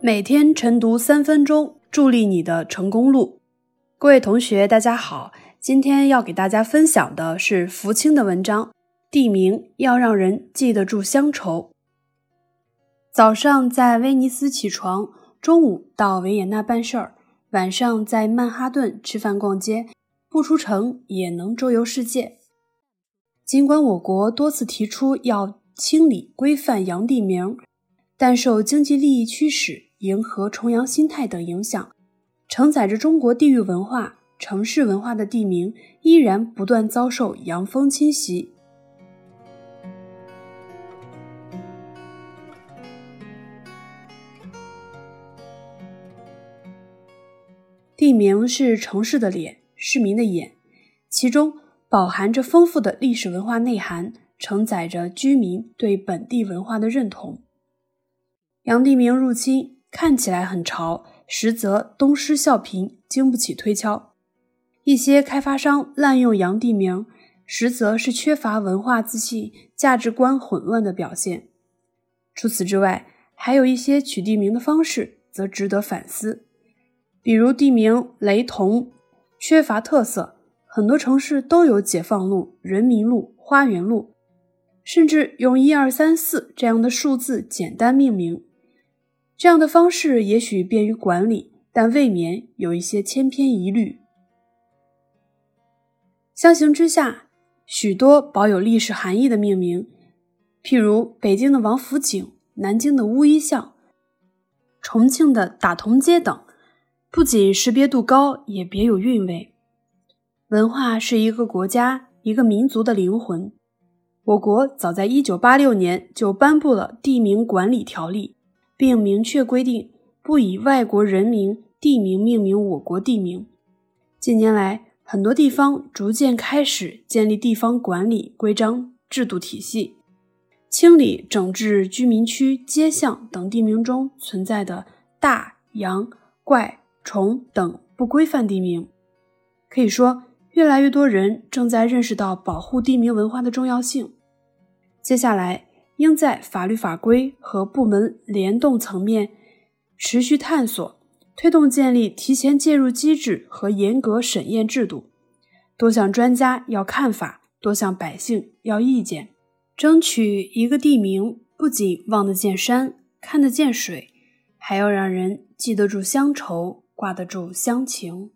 每天晨读三分钟，助力你的成功路。各位同学，大家好，今天要给大家分享的是福清的文章。地名要让人记得住乡愁。早上在威尼斯起床，中午到维也纳办事儿，晚上在曼哈顿吃饭逛街，不出城也能周游世界。尽管我国多次提出要清理规范洋地名，但受经济利益驱使。迎合崇洋心态等影响，承载着中国地域文化、城市文化的地名依然不断遭受洋风侵袭。地名是城市的脸，市民的眼，其中饱含着丰富的历史文化内涵，承载着居民对本地文化的认同。洋地名入侵。看起来很潮，实则东施效颦，经不起推敲。一些开发商滥用洋地名，实则是缺乏文化自信、价值观混乱的表现。除此之外，还有一些取地名的方式则值得反思，比如地名雷同、缺乏特色。很多城市都有解放路、人民路、花园路，甚至用一二三四这样的数字简单命名。这样的方式也许便于管理，但未免有一些千篇一律。相形之下，许多保有历史含义的命名，譬如北京的王府井、南京的乌衣巷、重庆的打铜街等，不仅识别度高，也别有韵味。文化是一个国家、一个民族的灵魂。我国早在1986年就颁布了《地名管理条例》。并明确规定不以外国人名、地名命名我国地名。近年来，很多地方逐渐开始建立地方管理规章制度体系，清理整治居民区、街巷等地名中存在的大、洋、怪、虫等不规范地名。可以说，越来越多人正在认识到保护地名文化的重要性。接下来。应在法律法规和部门联动层面持续探索，推动建立提前介入机制和严格审验制度。多向专家要看法，多向百姓要意见，争取一个地名不仅望得见山、看得见水，还要让人记得住乡愁、挂得住乡情。